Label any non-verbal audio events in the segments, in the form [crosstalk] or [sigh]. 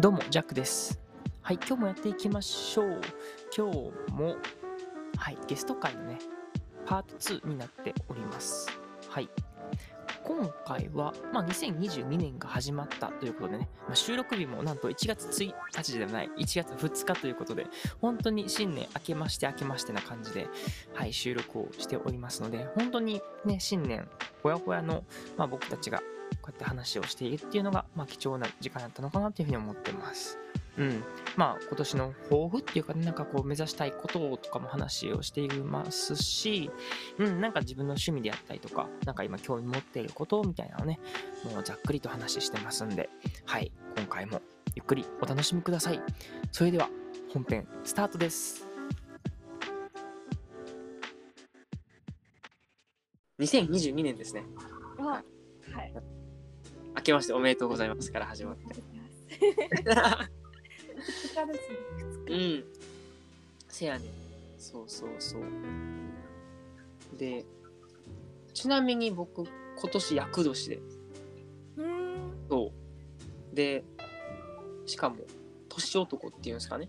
どうも、ジャックです。はい、今日もやっていきましょう。今日も、はい、ゲスト会のね、パート2になっております。はい。今回は、まあ、2022年が始まったということでね、まあ、収録日もなんと1月1日ではない、1月2日ということで、本当に新年明けまして明けましてな感じで、はい、収録をしておりますので、本当にね、新年、ほやほやの、まあ、僕たちがこうやって話をしているっていうのが、まあ、貴重な時間だったのかなというふうに思ってます。うん。まあ、今年の抱負っていうかね、なんかこう、目指したいこととかも話をしていますし、うん、なんか自分の趣味であったりとか、なんか今興味持っていることみたいなのをね、もうざっくりと話してますんで、はい、今回もゆっくりお楽しみください。それでは、本編スタートです。2022年ですね。あ、はい。明けましておめでとうございますから始まって。[laughs] 二日ですね。う二ん。せやねん。そうそうそう。で、ちなみに僕、今年厄年で、日。うーん。そう。で、しかも、年男っていうんですかね。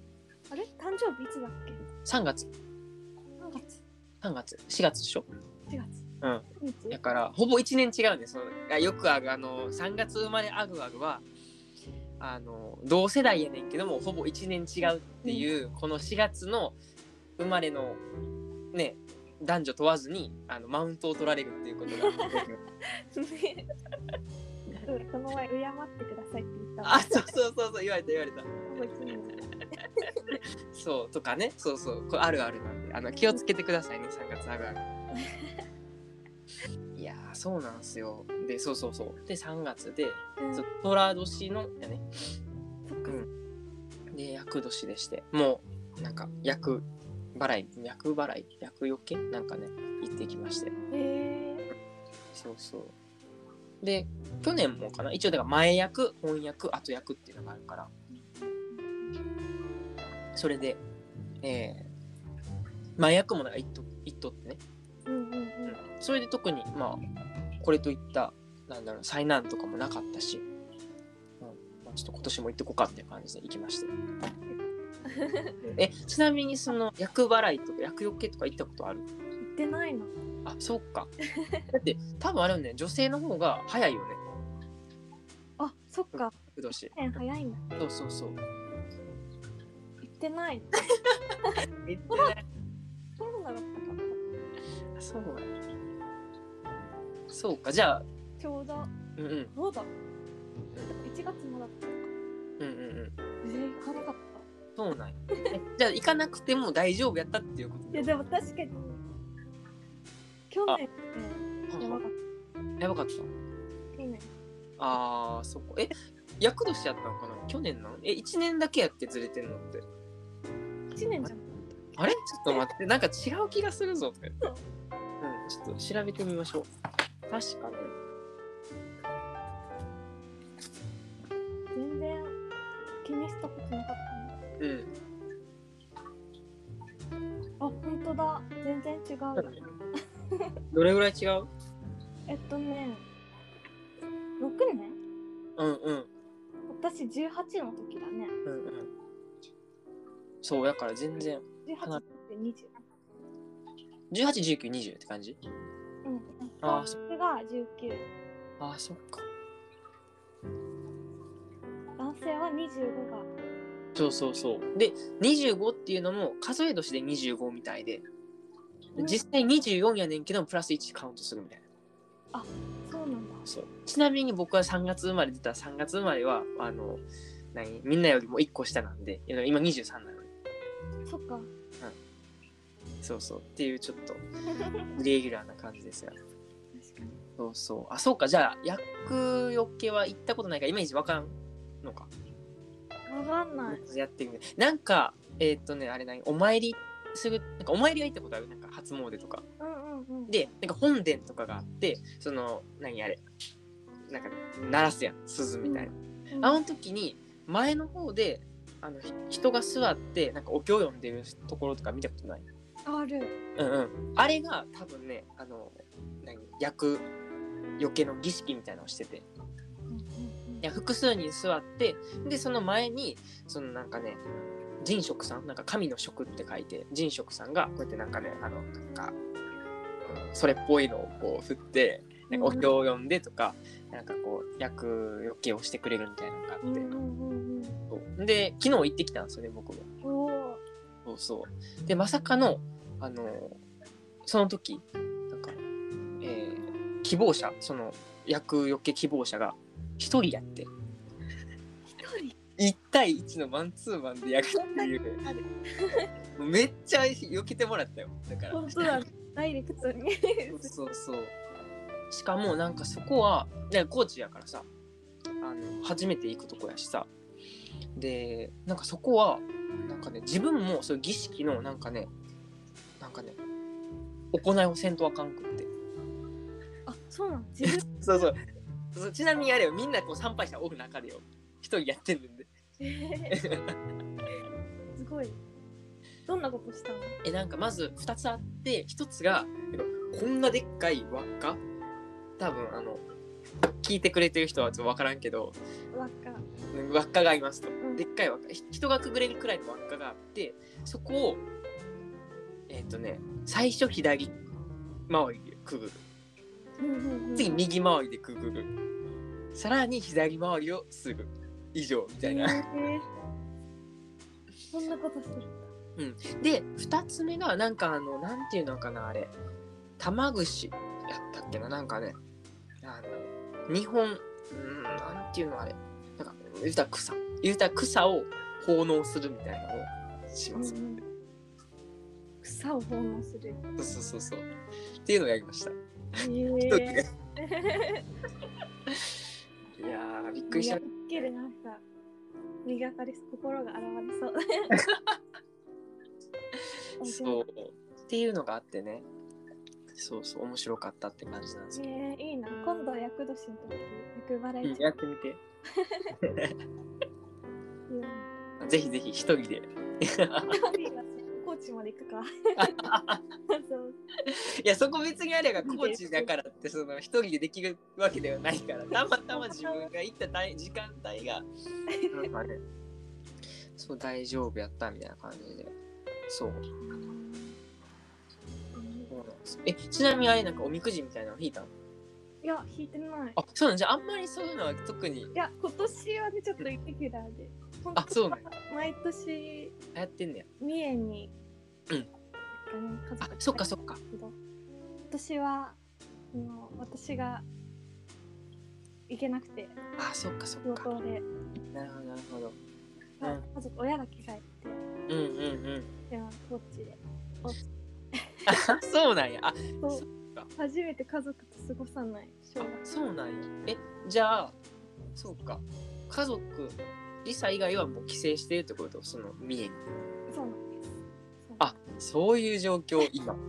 あれ？誕生日いつだっけ？3月、何月3月、4月でしょ ?4 月。うん。だから、ほぼ1年違うんです。よくある、あの、3月生まれあぐあぐは、あの、同世代やねんけども、ほぼ1年違うっていう、この4月の生まれの、ね、男女問わずに、あの、マウントを取られるっていうことが。ねその前、敬ってくださいって言ったあ、そうそうそうそう、言われた言われた。そう、とかね、そうそう、これあるあるなんで、あの、気をつけてくださいね、3月あぐあぐ。[laughs] いやー、そうなんすよ。で、そうそうそう。で、3月で、うんそう寅年の、やね、そっか。で、厄年でして、もう、なんか、厄払い、厄払い、厄よけなんかね、行ってきまして。えそうそう。で、去年もかな？一応、だから前役、本役、後役っていうのがあるから、それで、えー、前役もなんか一と一とってね、ー。うんうんうん。それで特に、まあ、これといった、なんだろう、災難とかもなかったし、うんまあ、ちょっと今年も行ってこうかっていう感じで行きまして。[laughs] え、ちなみにその、厄払いとか厄除けとか行ったことある？行ってないの。あ、そうか。だって、多分あるね、女性の方が早いよね、あ、そっか。厄年。年早いんだ。そうそうそう。行ってないの。[laughs] 行ってない。そうそうか、じゃあ、ちょうど、うんうん、そうだ。1月もだったのか。うんうんうん。えー、行かなかっそうなんや。えじゃあ、行かなくても大丈夫やったっていうこと？た。いや、でも確かに、去年って、やばかっやばかった。た。去年。あー、そこ。え、厄年やったのかな？去年なの？え、1年だけやってずれてんのって。1年じゃん。あれ？ちょっと待って、なんか違う気がするぞって。うん、ちょっと調べてみましょう。確かに。全然気にしたことなかったね。うん。あ、本当だ。全然違う。どれぐらい違う？[laughs] えっとね、6年？うんうん。私18の時だね。うんうん。そう、だから全然。18って20。18、19、20って感じ？うん。あーそれが19。あー、そっか。男性は25が。そうそうそう。で、25っていうのも数え年で25みたいで、うん実際24やねんけど、プラス1カウントするみたいな。そうなんだ。そう。ちなみに僕は3月生まれ出た3月生まれは、あの、何？みんなよりも1個下なんで、今23なのに。そっか。そうそう。っていうちょっと、[laughs] イレギュラーな感じですが。そうそう。あ、そうか。じゃあ、厄除けは行ったことないから、イメージわからんのか。わかんない。やってみる。なんか、えーっとね、あれ何？お参りする、なんかお参りは行ったことある？なんか初詣とか。うんうんうん。で、なんか本殿とかがあって、その、何？あれ、なんか、鳴らすやん、鈴みたいな。うん、あの時に、前の方で、あの、ひ人が座って、なんかお経を読んでるところとか見たことない？ある。うんうん。あれが多分ね、あの、何、役、余計の儀式みたいなのをしてて。うんうんうんいや複数人座ってでその前にそのなんかね神職さんなんか神の職って書いて神職さんがこうやってなんかねあのなんか、うん、それっぽいのをこう振ってなんかお経を読んでとか、なんかこう厄除けをしてくれるみたいなのがあっんうんうんそうで昨日行ってきたんですよね僕もうん。そうそう。でまさかのあのその時なんか、えー希望者その厄除け希望者が一人やって。一人？1対1のマンツーマンで焼くっていう。めっちゃ避けてもらったよ。だから。本当だ。ダイレクトに。そうそうそう。しかもなんかそこはねコーチやからさあの初めて行くとこやしさ。でなんかそこはなんかね自分もそういう儀式のなんかねなんかね行いをせんとあかんくってあ、そうなの。自分？[laughs] そうそうそうちなみにあれよみんなこう参拝者おる中でよ一人やってんねんで [laughs] すごい。どんなことしたの？えなんかまず2つあって1つがこんなでっかい輪っか？多分あの聞いてくれてる人はちょっと分からんけど輪っか。うん輪っかがありますと、んでっかい輪っかひ人がくぐれるくらいの輪っかがあってそこをえっ、とね最初左回りでくぐる。うんうんうん。次右回りでくぐる。さらに左回りをすぐ以上みたいな、えー。そんなことするんだ。で2つ目がなんかあのなんていうのかなあれ。玉串やったっけななんかね。あの日本うんなんていうのあれ。なんか言うたら草言うたら草を奉納するみたいなのをします、うんうん。草を奉納する。そうそうそうそう。っていうのをやりました。え。ーで。いやーびっくりした。けるなんか磨かれ心が現れそう。[laughs] そう。っていうのがあってね。そうそう面白かったって感じなんですよ、えー、いいな。今度厄年の時厄払う。んいやってみて [laughs] うよ。ぜひぜひ一人で高知まで行くか。[laughs] いやそこ別にあれがコーチだからってその一人でできるわけではないからたまたま自分が行った時間帯がなんかねそう大丈夫やったみたいな感じでそうえちなみにあれなんかおみくじみたいなの引いたの？いや、引いてない。あそうなんじゃああんまりそういうのは特にいや、今年はね、ちょっとイレギュラーで。あそうなんや。毎年、やってんねや。三重に、うん。家族あそっかそっか。今年はあの私が行けなくてあそっかそっ仕か事で、なるほどなるほど。まあ家族親だけ帰ってうんうんうん。ではこっちで。あそうなんや。あそう。初めて家族と過ごさないそうなんや。えじゃあそうか。家族リサ以外はもう帰省してるってこと？その三重に。そうなんです。あそういう状況今。[laughs]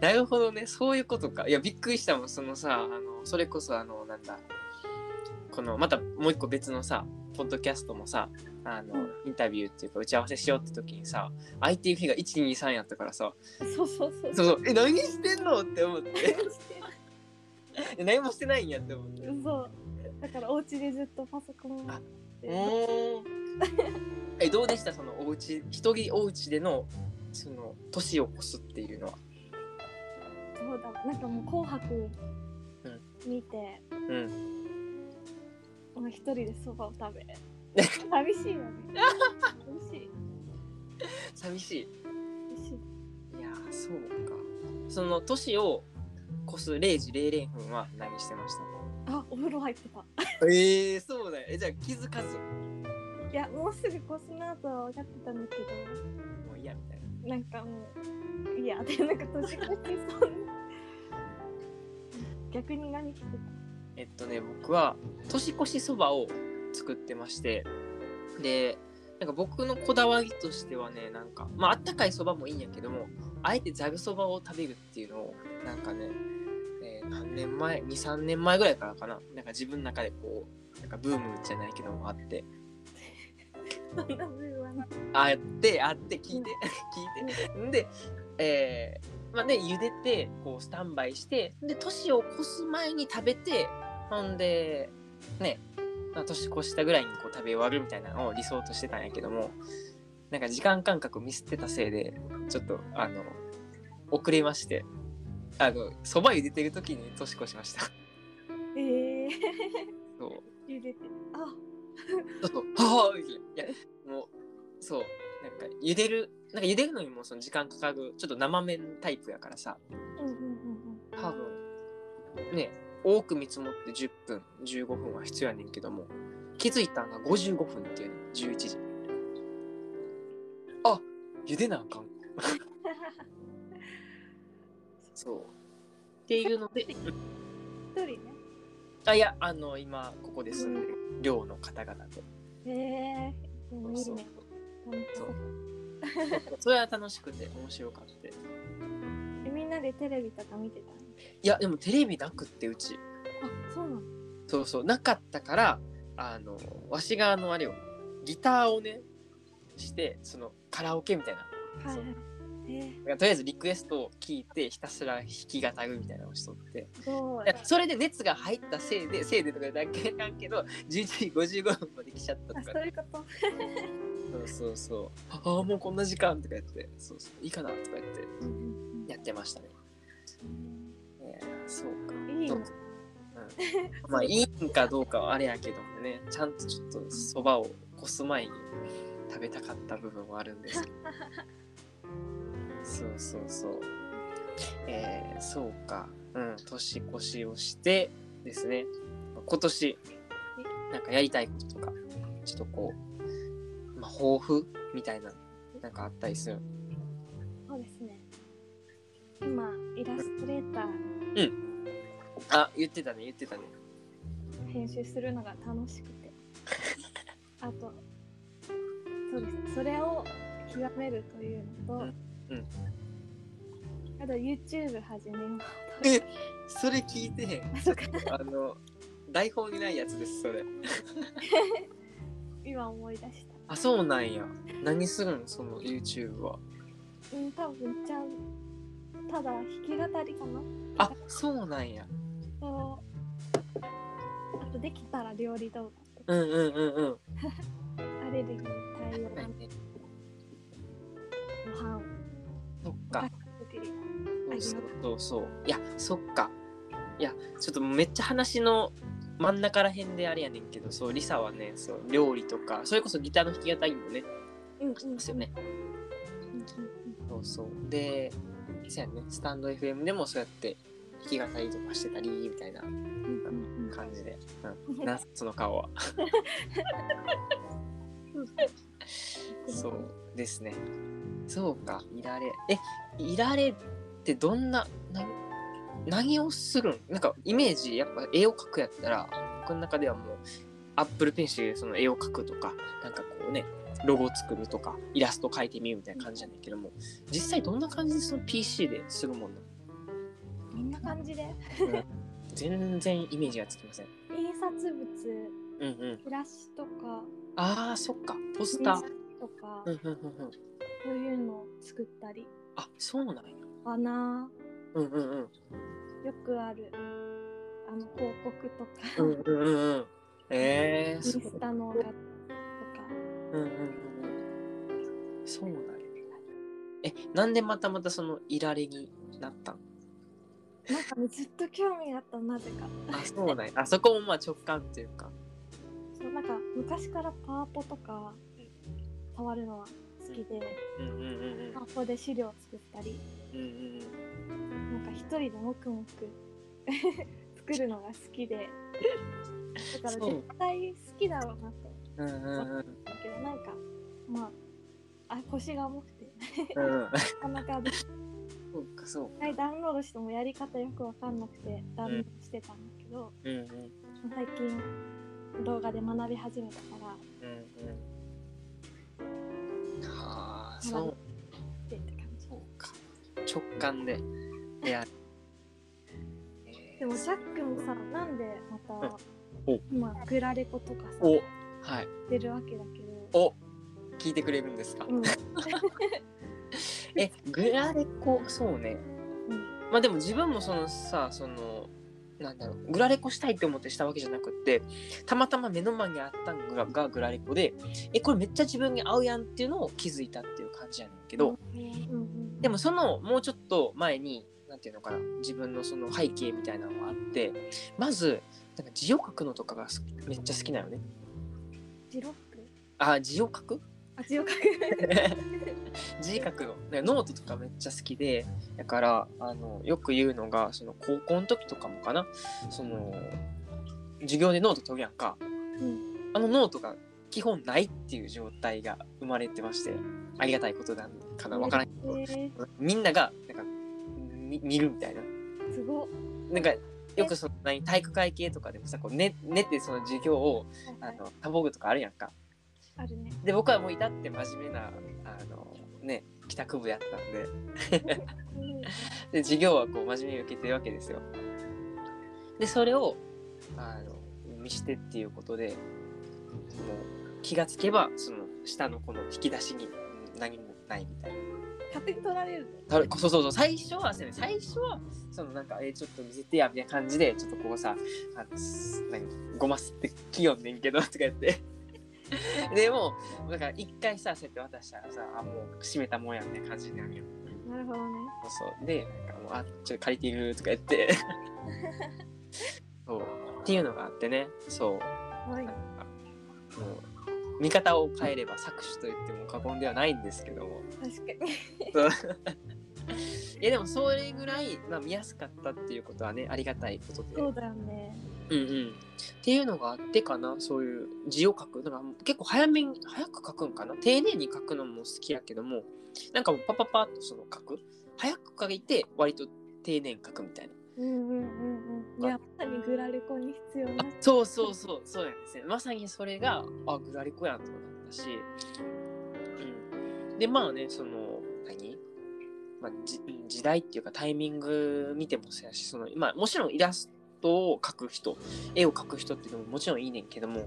なるほどね。そういうことか。いやびっくりしたもん。そのさあのそれこそあのなんだ。このまたもう一個別のさポッドキャストもさあの、うん。インタビューっていうか打ち合わせしようって時にさ相手日が123やったからさ。そうそうそう。そうそう。え何してんの？って思って。[laughs] え何もしてないんやって思って。そうだからお家でずっとパソコンえどうでした？そのおうち一人お家でのその年を越すっていうのは。そうだなんかもう「紅白」見て、うん。もう一人でそばを食べ。[laughs] 寂しいよね。寂しい。寂しい。寂しい。いやーそうか。その年を越す0時00分は何してました？あお風呂入ってた。えー、そうだよ。えじゃあ気づかず。いやもうすぐ越すなとは分かってたんだけもう嫌みたいな。どなんかもういやでなんか年越しそんな逆に何してたえっとね僕は年越しそばを作ってまして。でなんか僕のこだわりとしてはねなんかまああったかいそばもいいんやけどもあえてざるそばを食べるっていうのをなんかね、えー何年前23年前ぐらいからかな。なんか自分の中でこうなんかブームじゃないけどもあって。あってあって聞いて [laughs] 聞いて。んで、えーまあ、で茹でてこうスタンバイしてで年を越す前に食べてほんでねまあ年越したぐらいにこう食べ終わるみたいなのを理想としてたんやけどもなんか時間感覚ミスってたせいでちょっとあの遅れましてあのそば茹でてる時に年越しました。ええそう。茹でてあ。そうそう。はあい。やもうそう。なんか茹でるなんか茹でるのにもその時間かかるちょっと生麺タイプやからさ。うんうんうん多分ね多く見積もって10分15分は必要やねんけども気づいたんが55分っていうね11時。あ茹でなあかんそう。っていうので。一人ね。あいやあの今ここで住んでる寮の方々と。へえでもいいそう。ねそう。それは楽しくて面白かった。みんなでテレビとか見てたの？やでもテレビなくってうち。あそうなの？そうそう。なかったからあのわしがあのあれをギターをねしてそのカラオケみたいな。はいはい。えとりあえずリクエストを聞いてひたすら弾き語るみたいなのをしとって。それで熱が入ったせいで [laughs] せいでとかだけなんけど11時55分まで来ちゃったあとか。そういうこと。そうそうそう。ああもうこんな時間とかやって。そうそういいかなとか言って。やってましたね、えーそうか。うんいいうん、まあ [laughs] いいんかどうかはあれやけどもね。ちゃんとちょっとそばをこす前に食べたかった部分はあるんですけど [laughs] そうそうそう。えー、そうか。うん年越しをしてですね。今年なんかやりたいこととかちょっとこうまあ抱負みたいななんかあったりする？そうですね。今イラストレーター。あ言ってたね言ってたね。編集するのが楽しくて。[laughs] あとそうです。それを極めるというのと、うんうん。あと YouTube 始めよう。えそれ聞いてへん？あそうか。あの台本にないやつですそれ。[laughs] 今思い出した。あそうなんや。何するん？その YouTube は。うん多分ちゃんただ弾き語りかな。あそうなんや。とあとできたら料理動うんうんうんうん。画アレルギー対応のご飯をそっか。そうそう。そう。そういやそっか。いやちょっとめっちゃ話の真ん中らへんであれやねんけどそうリサはねそう料理とかそれこそギターの弾き語りもねうんうん。ですよね。そうそう。でそうやね。スタンド FM でもそうやって弾き語りとかしてたりみたいな。感じで、うん、なその顔は。[laughs] そうですね。そうかいられ。えいられってどんなな何をするん？なんかイメージやっぱ絵を描くやったら僕の中ではもうアップルペンシルでその絵を描くとかなんかこうねロゴ作るとかイラスト描いてみるみたいな感じじゃないけども実際どんな感じでその PC でするもんなんな感じで？全然イメージがつきません。印刷物うんうん。チラシとか。あーそっか。ポスターとかうんうんうんうん。そういうのを作ったり。あそうなんや。バナうんうんうん。ーよくある。あの広告とか、うんうんうんうん。えー、インスタの画とか。うんうんうんうん。そうなんや。えなんでまたまたそのいられになったん？なんかねずっと興味があったなぜか。あそうなんや。あそこもまあ直感っていうか。そうなんか昔からパワポとか触るのは好きで、うんうんうんパワポで資料作ったりうんうんうん。なんか一人で黙々作るのが好きでだから絶対好きだろうなと。うんうんうん。だけどなんかまああ腰が重くて。うんうん。[laughs] なかなかそうかそうか。ダウンロードしてもやり方よくわかんなくてダウンロードしてたんだけど、うんうん。最近動画で学び始めたからそう。そうか。直感で。いや。えーでもジャックもさなんでまたお。今グラレコとかさお。はい。出るわけだけど。お。聞いてくれるんですか、うん。[laughs] えグラレコそうね。まあでも自分もそのさそのなんだろうグラレコしたいって思ってしたわけじゃなくってたまたま目の前にあったのががグラレコでえこれめっちゃ自分に合うやんっていうのを気づいたっていう感じやねんけど、でもそのもうちょっと前になんていうのかな自分のその背景みたいなのがあってまずなんか字を書くのとかがすめっちゃ好きなんよね。あ字を書く？あ字を書く。[laughs] 字書くの。ねノートとかめっちゃ好きでだからあのよく言うのがその高校の時とかもかな。その授業でノート取るやんか。うん。あのノートが基本ないっていう状態が生まれてましてありがたいことなんかなわからんけど、えみんながなんかみ見るみたいな。ー、すごっ。なんかよくその何体育会系とかでもさこう寝寝てその授業をあの多忙具とかあるやんかあるね。で僕はもう至って真面目なあのね帰宅部やったんで。うん。で授業はこう真面目に受けてるわけですよ。でそれをあの見してっていうことでもう気がつけばその下のこの引き出しにうん何もないみたいな。勝手に取られるたそうそうそう最初はそうやね。最初はそのなんかえーちょっと見せてやみたいな感じでちょっとこうさあのごますってきよんねんけどとか言って [laughs] でもだから一回さそうやって渡したらさあもう閉めたもんやみたいな感じになるよなるほどね。そうそうでなんかもうあちょっと借りているとか言って。[laughs] そうっていうのがあってね。そう。はい。なんかもう見方を変えれば搾取と言っても過言ではないんですけども。確かに [laughs] [laughs] いやでもそれぐらい、まあ、見やすかったっていうことはねありがたいことで。そうだよね。うんうん、っていうのがあってかなそういう字を書く。だから結構早めに早く書くんかな？丁寧に書くのも好きやけどもなんかもうパパパッとその書く。早く書いて割と丁寧に書くみたいな。うんうんうんうん。いやまさにグラレコに必要な。そうそうそう。そうなん。ですねまさにそれがあグラリコやんとなったし、うん、でまあねその何、まあ、じ時代っていうかタイミング見てもそうやしその、まあ、もちろんイラストを描く人絵を描く人っていうのももちろんいいねんけども、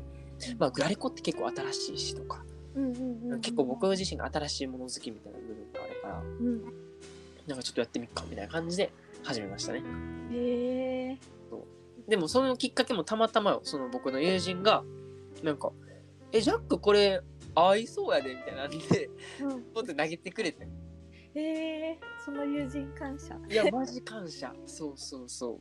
まあ、グラリコって結構新しいしとか、うんうんうんうん結構僕自身が新しいもの好きみたいな部分があるからうん。なんかちょっとやってみっかみたいな感じで始めましたね。へえ。でもそのきっかけもたまたまよその僕の友人がなんか「えジャックこれ合いそうやで」みたいなんでうん。ポンって投げてくれてへえその友人感謝。いやマジ感謝。そうそうそ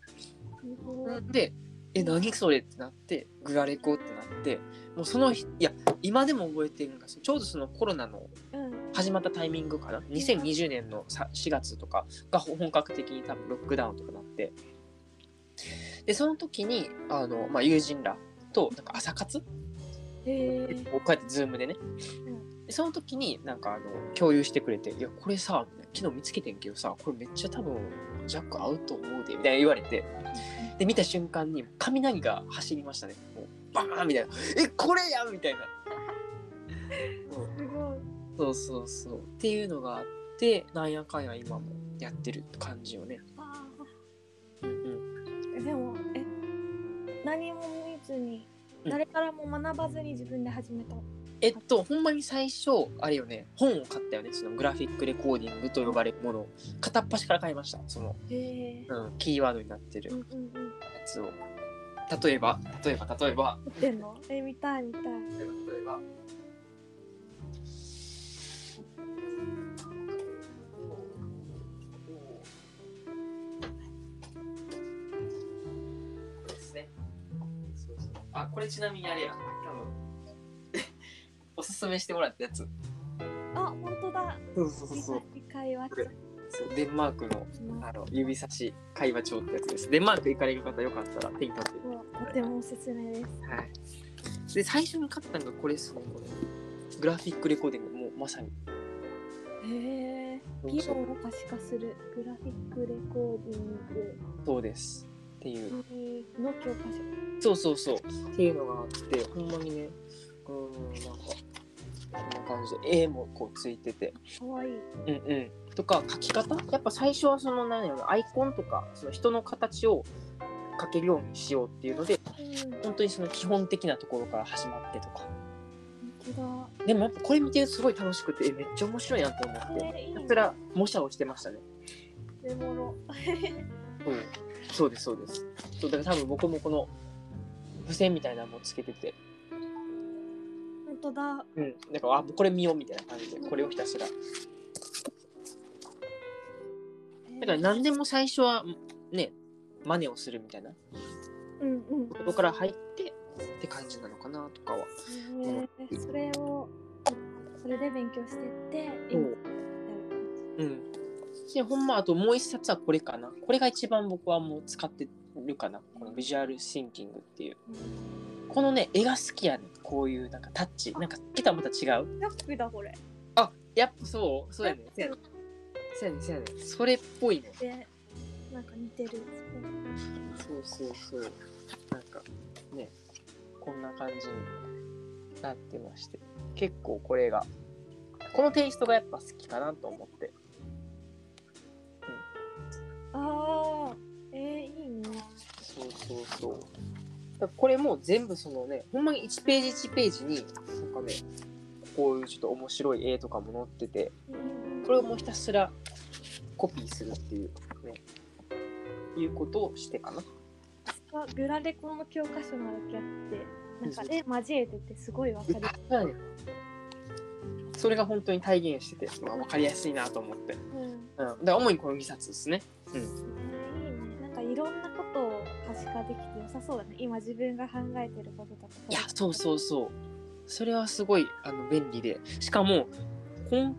う。で「え何それ?」ってなってグラレコってなってもうその日いや今でも覚えてるのがちょうどそのコロナのうん。始まったタイミングかな？2020年のさ4月とかが本格的に多分ロックダウンとかなって。でその時にあの、まあ、友人らとなんか朝活？こうやって Zoom でね、でその時になんかあの共有してくれて「いやこれさ昨日見つけてんけどさこれめっちゃ多分ジャック合うと思うで」みたいな言われてで見た瞬間に雷が走りましたね。もうバーンみたいな「えこれやん!」みたいな。そうすごい。そうそうそう。っていうのがあってなんやかんや今もやってる感じよね。あうんうん。ーでもえ何も見ずにうん。誰からも学ばずに自分で始めたえっとほんまに最初あれよね本を買ったよねそのグラフィックレコーディングと呼ばれるものを。片っ端から買いましたその、うん、キーワードになってるうんうんうん。やつを。例えば例えば例えば。撮ってんの？え見たい見たい。例えばあこれちなみにあれやおすすめしてもらったやつ。あ本当だ。そうそうそうそう。理解はこれそうデンマークのもあの指差し会話帳ってやつです。デンマーク行かれる方よかったら手に取って。うとてもおすすめです。はい。で、最初に買ったのがこれですね、これ。グラフィックレコーディング、もうまさに。へえ議論を可視化するグラフィックレコーディング。そうです。っていう。の教科書そうそうそう。っていうのがあって、ほんまにね、うーん、なんか、こんな感じで、絵もこうついてて。かわいいうんうん。とか、描き方？やっぱ最初はその、何やろ、アイコンとか、その人の形を描けるようにしようっていうので、うん本当にその基本的なところから始まってとか。でもやっぱこれ見てるとすごい楽しくて、えめっちゃ面白いやんと思って。ひたすら模写をしてましたね。メモロ。そうそうですそうですそうだから多分僕もこの付箋みたいなのもつけてて本当だ。うん。だからあこれ見ようみたいな感じでこれをひたすら。だから何でも最初はね真似をするみたいな。うんうん。ところから入ってって感じなのかなとかは。えー。それをそれで勉強してってそう。ん。でほんまあともう一冊はこれかな。これが一番僕はもう使ってるかな。このビジュアルシンキングっていう。感じ。このね絵が好きやねこういうなんかタッチ。なんか来たまた違う。ジャックだこれ。あやっぱそう？そうやねそうやねそう。やねそうやねそれっぽいねでなんか似てる。そうそうそう。なんかねこんな感じになってまして。結構これがこのテイストがやっぱ好きかなと思って。ああ、えー、いいね。そうそうそうこれも全部そのねほんまに1ページ1ページになんかねこういうちょっと面白い絵とかも載っててこれをもうひたすらコピーするっていうねいうことをしてかな。あグラレコの教科書なだけあって、なんか絵交えててすごいわかりやすい。それが本当に体現してて、まあ、分かりやすいなと思って、うん。うん、だから主にこの2冊ですね。えー視化できて良さそうだね。今自分が考えてることとか。いやそうそうそうそれはすごいあの便利でしかもこん、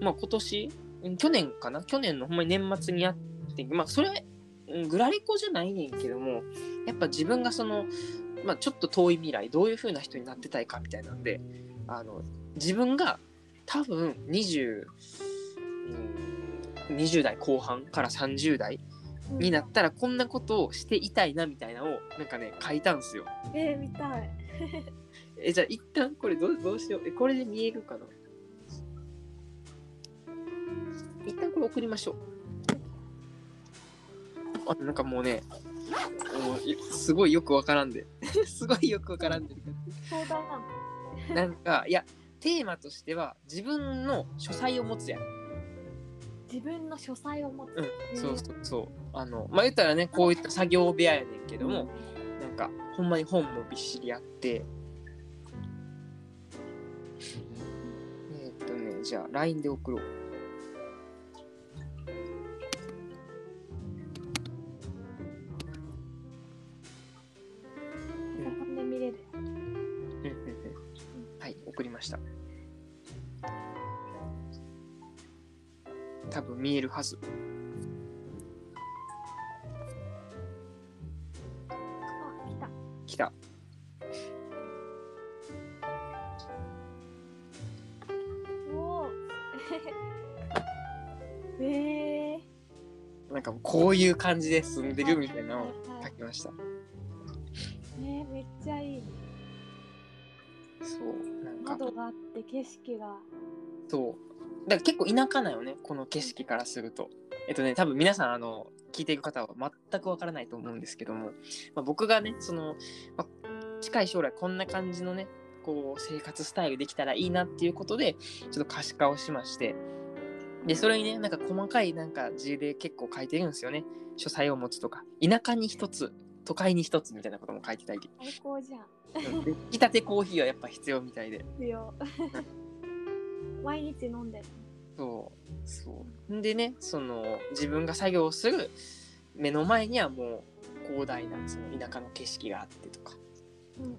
まあ、今年去年かな？去年のほんまに年末にやってまあそれうんグラリコじゃないねんけどもやっぱ自分がその、まあ、ちょっと遠い未来どういう風な人になってたいかみたいなんであの自分が多分20、うん、20代後半から30代になったらこんなことをしていたいなみたいなのをなんかね書いたんすよ。えー、見たい。[laughs] え、じゃあ一旦これどうどうしよう？え、これで見えるかな？一旦これ送りましょう。あ、なんかもうね、もういすごいよくわからんで。[laughs] すごいよくわからんで。なんか、いや、テーマとしては自分の書斎を持つやん。自分の書斎を持つ。うん、そうそうそう。あの、まあ、言ったらね、こういった作業部屋やねんけども、なんか、ほんまに本もびっしりあって、えーっとね、じゃあ、LINE で送ろう。見えるはず。あ、来た。来た。おお。[laughs] えー、なんかこういう感じで住んでるみたいなのを書きました。えー、めっちゃいい。そう、なんか、窓があって景色が。そう。だから結構田舎なよね、この景色からすると。えっとね、多分皆さん、あの、聞いている方は全くわからないと思うんですけども、まあ、僕がね、その、まあ、近い将来こんな感じのね、こう、生活スタイルできたらいいなっていうことで、ちょっと可視化をしまして、で、それにね、なんか細かいなんか字で結構書いてるんですよね。書斎を持つとか、田舎に一つ、都会に一つみたいなことも書いてたり。最高じゃん。うんで引き立てコーヒーはやっぱ必要みたいで。必要。毎日飲んでる。そうそう。んでね、その自分が作業をする目の前にはもう広大なその田舎の景色があってとか。うんうん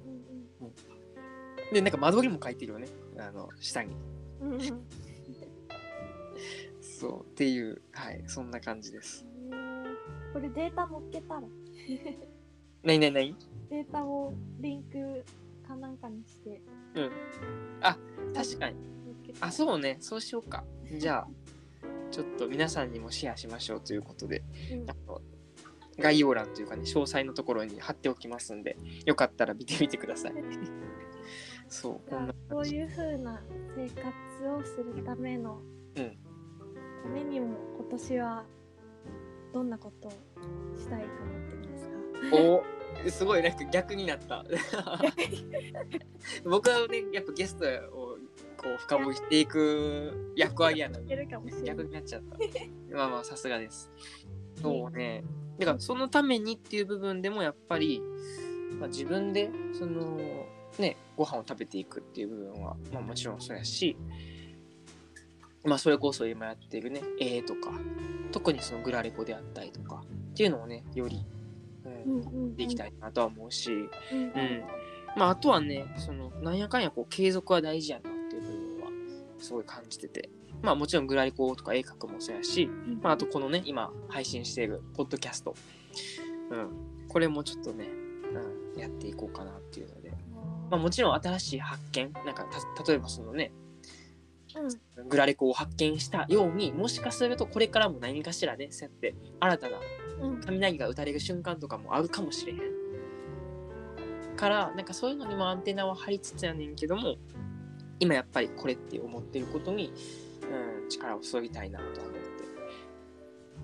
で、なんか間取りも書いてるよね。あの、下に。うん。うんうん [laughs] そう。っていう、はい、そんな感じです。えーこれデータ載っけたら？なになになにデータをリンクかなんかにしてうん。あ、確かに。あ、そうね。そうしようか。じゃあ、ちょっと皆さんにもシェアしましょうということで、うんあの概要欄というかね、詳細のところに貼っておきますんで、よかったら見てみてください。[laughs] そう、こんなこういう風な生活をするための、うんためにも今年はどんなことをしたいと思ってるんですか？おすごいなんか逆になった [laughs] 僕はねやっぱゲストをこう深掘りしていく役割やな逆いになっちゃった。まあまあさすがです。そうね。だからそのためにっていう部分でもやっぱり、まあ、自分でそのねご飯を食べていくっていう部分は、まあ、もちろんそうやしまあそれこそ今やってるね絵とか特にそのグラレコであったりとかっていうのをねより、うんうんうんうん。できたいなとは思うし、うん。うん。まああとはねそのなんやかんやこう継続は大事やなすごい感じてて。まあもちろんグラレコとか絵描くもそうやし、うん。まあ、あとこのね今配信しているポッドキャスト、うん、これもちょっとね、うん、やっていこうかなっていうので、まあ、もちろん新しい発見なんかた例えばそのねうん。グラレコを発見したようにもしかするとこれからも何かしらねそうやって新たなうん。雷が打たれる瞬間とかもあるかもしれへん。からなんかそういうのにもアンテナは張りつつやねんけども今やっぱりこれって思ってることに、うん、力を注ぎたいなと思って。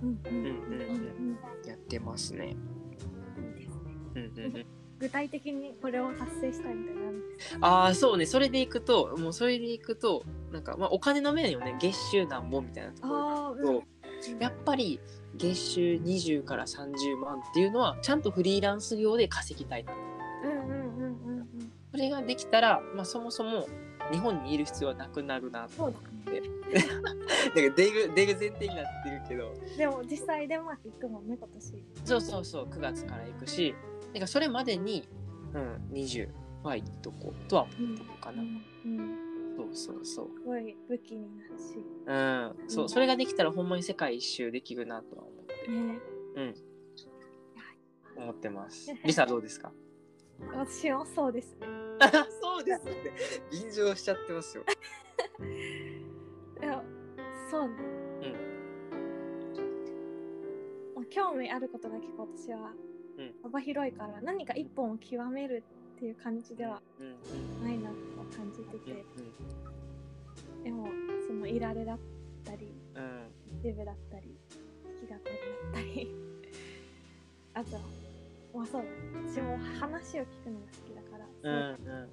うんうんうんうん。うんうんやってますね。うんうんうんうん、具体的にこれを達成したいみたいなのあああそうね。それでいくともうそれでいくとなんか、まあ、お金の面よね。月収なんぼみたいなところああ、とやっぱり月収20から30万っていうのはちゃんとフリーランス業で稼ぎたいなうんうんうんうんうん。それができたら、まあ、そもそも日本にいる必要はなくなるなとそうだね。[laughs] だから出る出る前提になってるけど。でも実際デンマーク行くもんね今年。そうそうそう9月から行くし。だからそれまでに、うん、20は行っとこうとは思ってるかな、うんうん。そうそうそう。すごい武器になるし。うん、そうう、ん。それができたらほんまに世界一周できるなとは思って、ね。うん、思ってます。[laughs] リサどうですか？私もそうですね。[laughs] そうですって、便乗しちゃってますよ。いやそうね。まあ興味あることが結構私はうん。幅広いから何か一本を極めるっていう感じではうん、うん、ないなとは感じてうん、てでもそのいられだったりうん、デブだったり弾き語りだったり。[laughs] あとはまあそう。私も話を聞くのが好きだから、うん、そうん、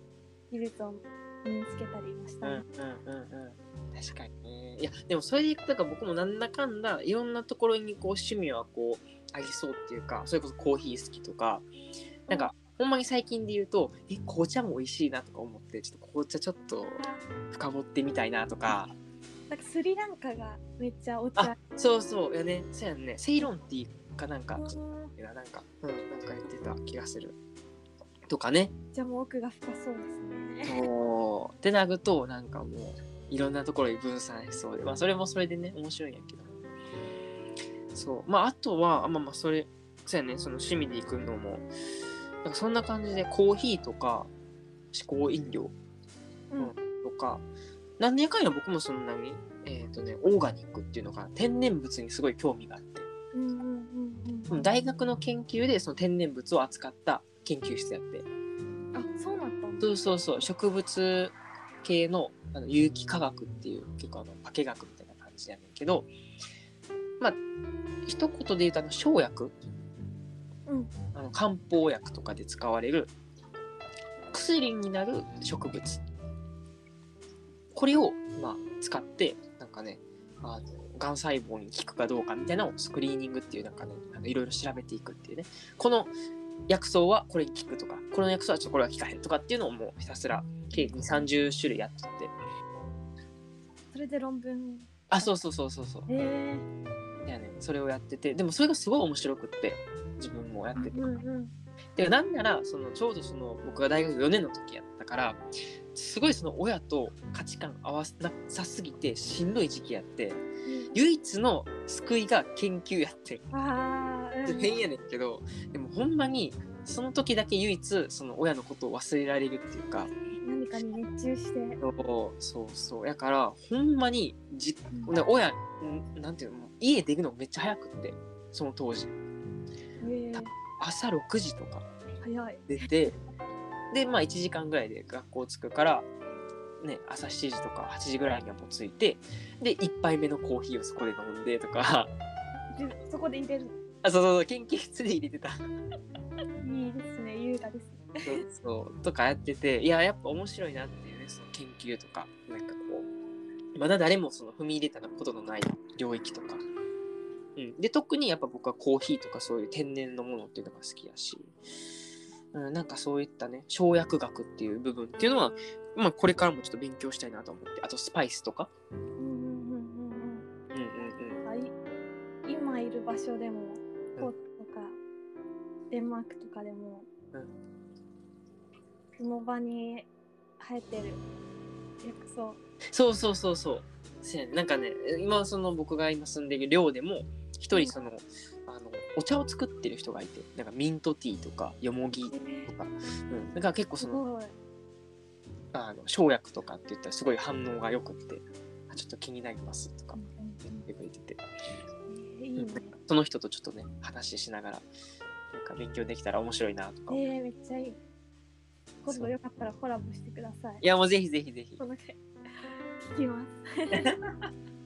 技術を身につけたりもしたうん、い。うん、うん、うん。確かにね。いや、でもそれでいくとか僕もなんだかんだいろんなところにこう趣味はこうありそうっていうか、それこそコーヒー好きとか、なんか、ほんまに最近で言うと、え、紅茶も美味しいなとか思って、ちょっと紅茶ちょっと深掘ってみたいなとか、なんかスリランカがめっちゃおあ茶、そうそう、やね、そうやんね、セイロンティーかなんか、うんいやなんか、うん、なんか言ってた気がする。とかね。じゃあもう奥が深そうですね。そう。ってなると、なんかもう、いろんなところに分散しそうで、まあ、それもそれでね、面白いんやけど。そう。まあ、あとは、まあまあ、それ、そうやね、その趣味で行くのも、なんかそんな感じで、コーヒーとか、嗜好飲料うんとか、なんでやかんや僕もそんなに、えっ、とね、オーガニックっていうのか、天然物にすごい興味があって。大学の研究でその天然物を扱った研究室やって、あそうなったんだ。そうそうそう。植物系のあの有機化学っていう結構あの化学みたいな感じやねんけどまあ一言で言うとあの生薬。うん。あの漢方薬とかで使われる薬になる植物。これを、まあ、使ってなんかねあのがん細胞に効くかどうかみたいなのをスクリーニングっていうなんかねいろいろ調べていくっていうね。この薬草はこれに効くとかこの薬草はちょっとこれは効かへんとかっていうのをもうひたすら計2 3 0種類やってて。それで論文。あそうそうそうそうそう。ええいやねそれをやってて。でもそれがすごい面白くって自分もやってて。うんうん。でなんならそのちょうどその僕が大学4年の時やったからすごいその親と価値観合わなさすぎてしんどい時期やって唯一の救いが研究やってん。変やねんけどでもほんまにその時だけ唯一その親のことを忘れられるっていうか。何かに熱中して。そうそうそう。やからほんまにじうん。で親んなんていうの家出るのめっちゃ早くってその当時。え。え朝6時とか。早い。出てでまあ1時間ぐらいで学校着くからね朝7時とか8時ぐらいにはもう着いてで1杯目のコーヒーをそこで飲んでとかでそこで入れる。あそうそうそう研究室で入れてたいいですね。優雅ですね。そうそうとかやってていややっぱ面白いなっていうねその研究とかなんかまだ誰もその踏み入れたことのない領域とか。うん、で特にやっぱ僕はコーヒーとかそういう天然のものっていうのが好きやし、うん、なんかそういったね生薬学っていう部分っていうのは、まあ、これからもちょっと勉強したいなと思って。あとスパイスとか、うんうんうんうんうん。うんうん。あい今いる場所でも、うん。コートとか、デンマークとかでも、うん。その場に生えてる。薬草。う。ん、そうそうそうそう。せなんかね今その僕が今住んでる寮でも一人その,、あのお茶を作ってる人がいて。なんかミントティーとかよもぎとか、うん、だから結構その。あの生薬とかって言ったらすごい反応が良くってあちょっと気になりますとかうん言ってくれててえーいいね。その人とちょっとね話ししながらなんか勉強できたら面白いなとかえー、めっちゃいい。今度よかったらコラボしてください。いやもうぜひぜひぜひ聞きます。[laughs]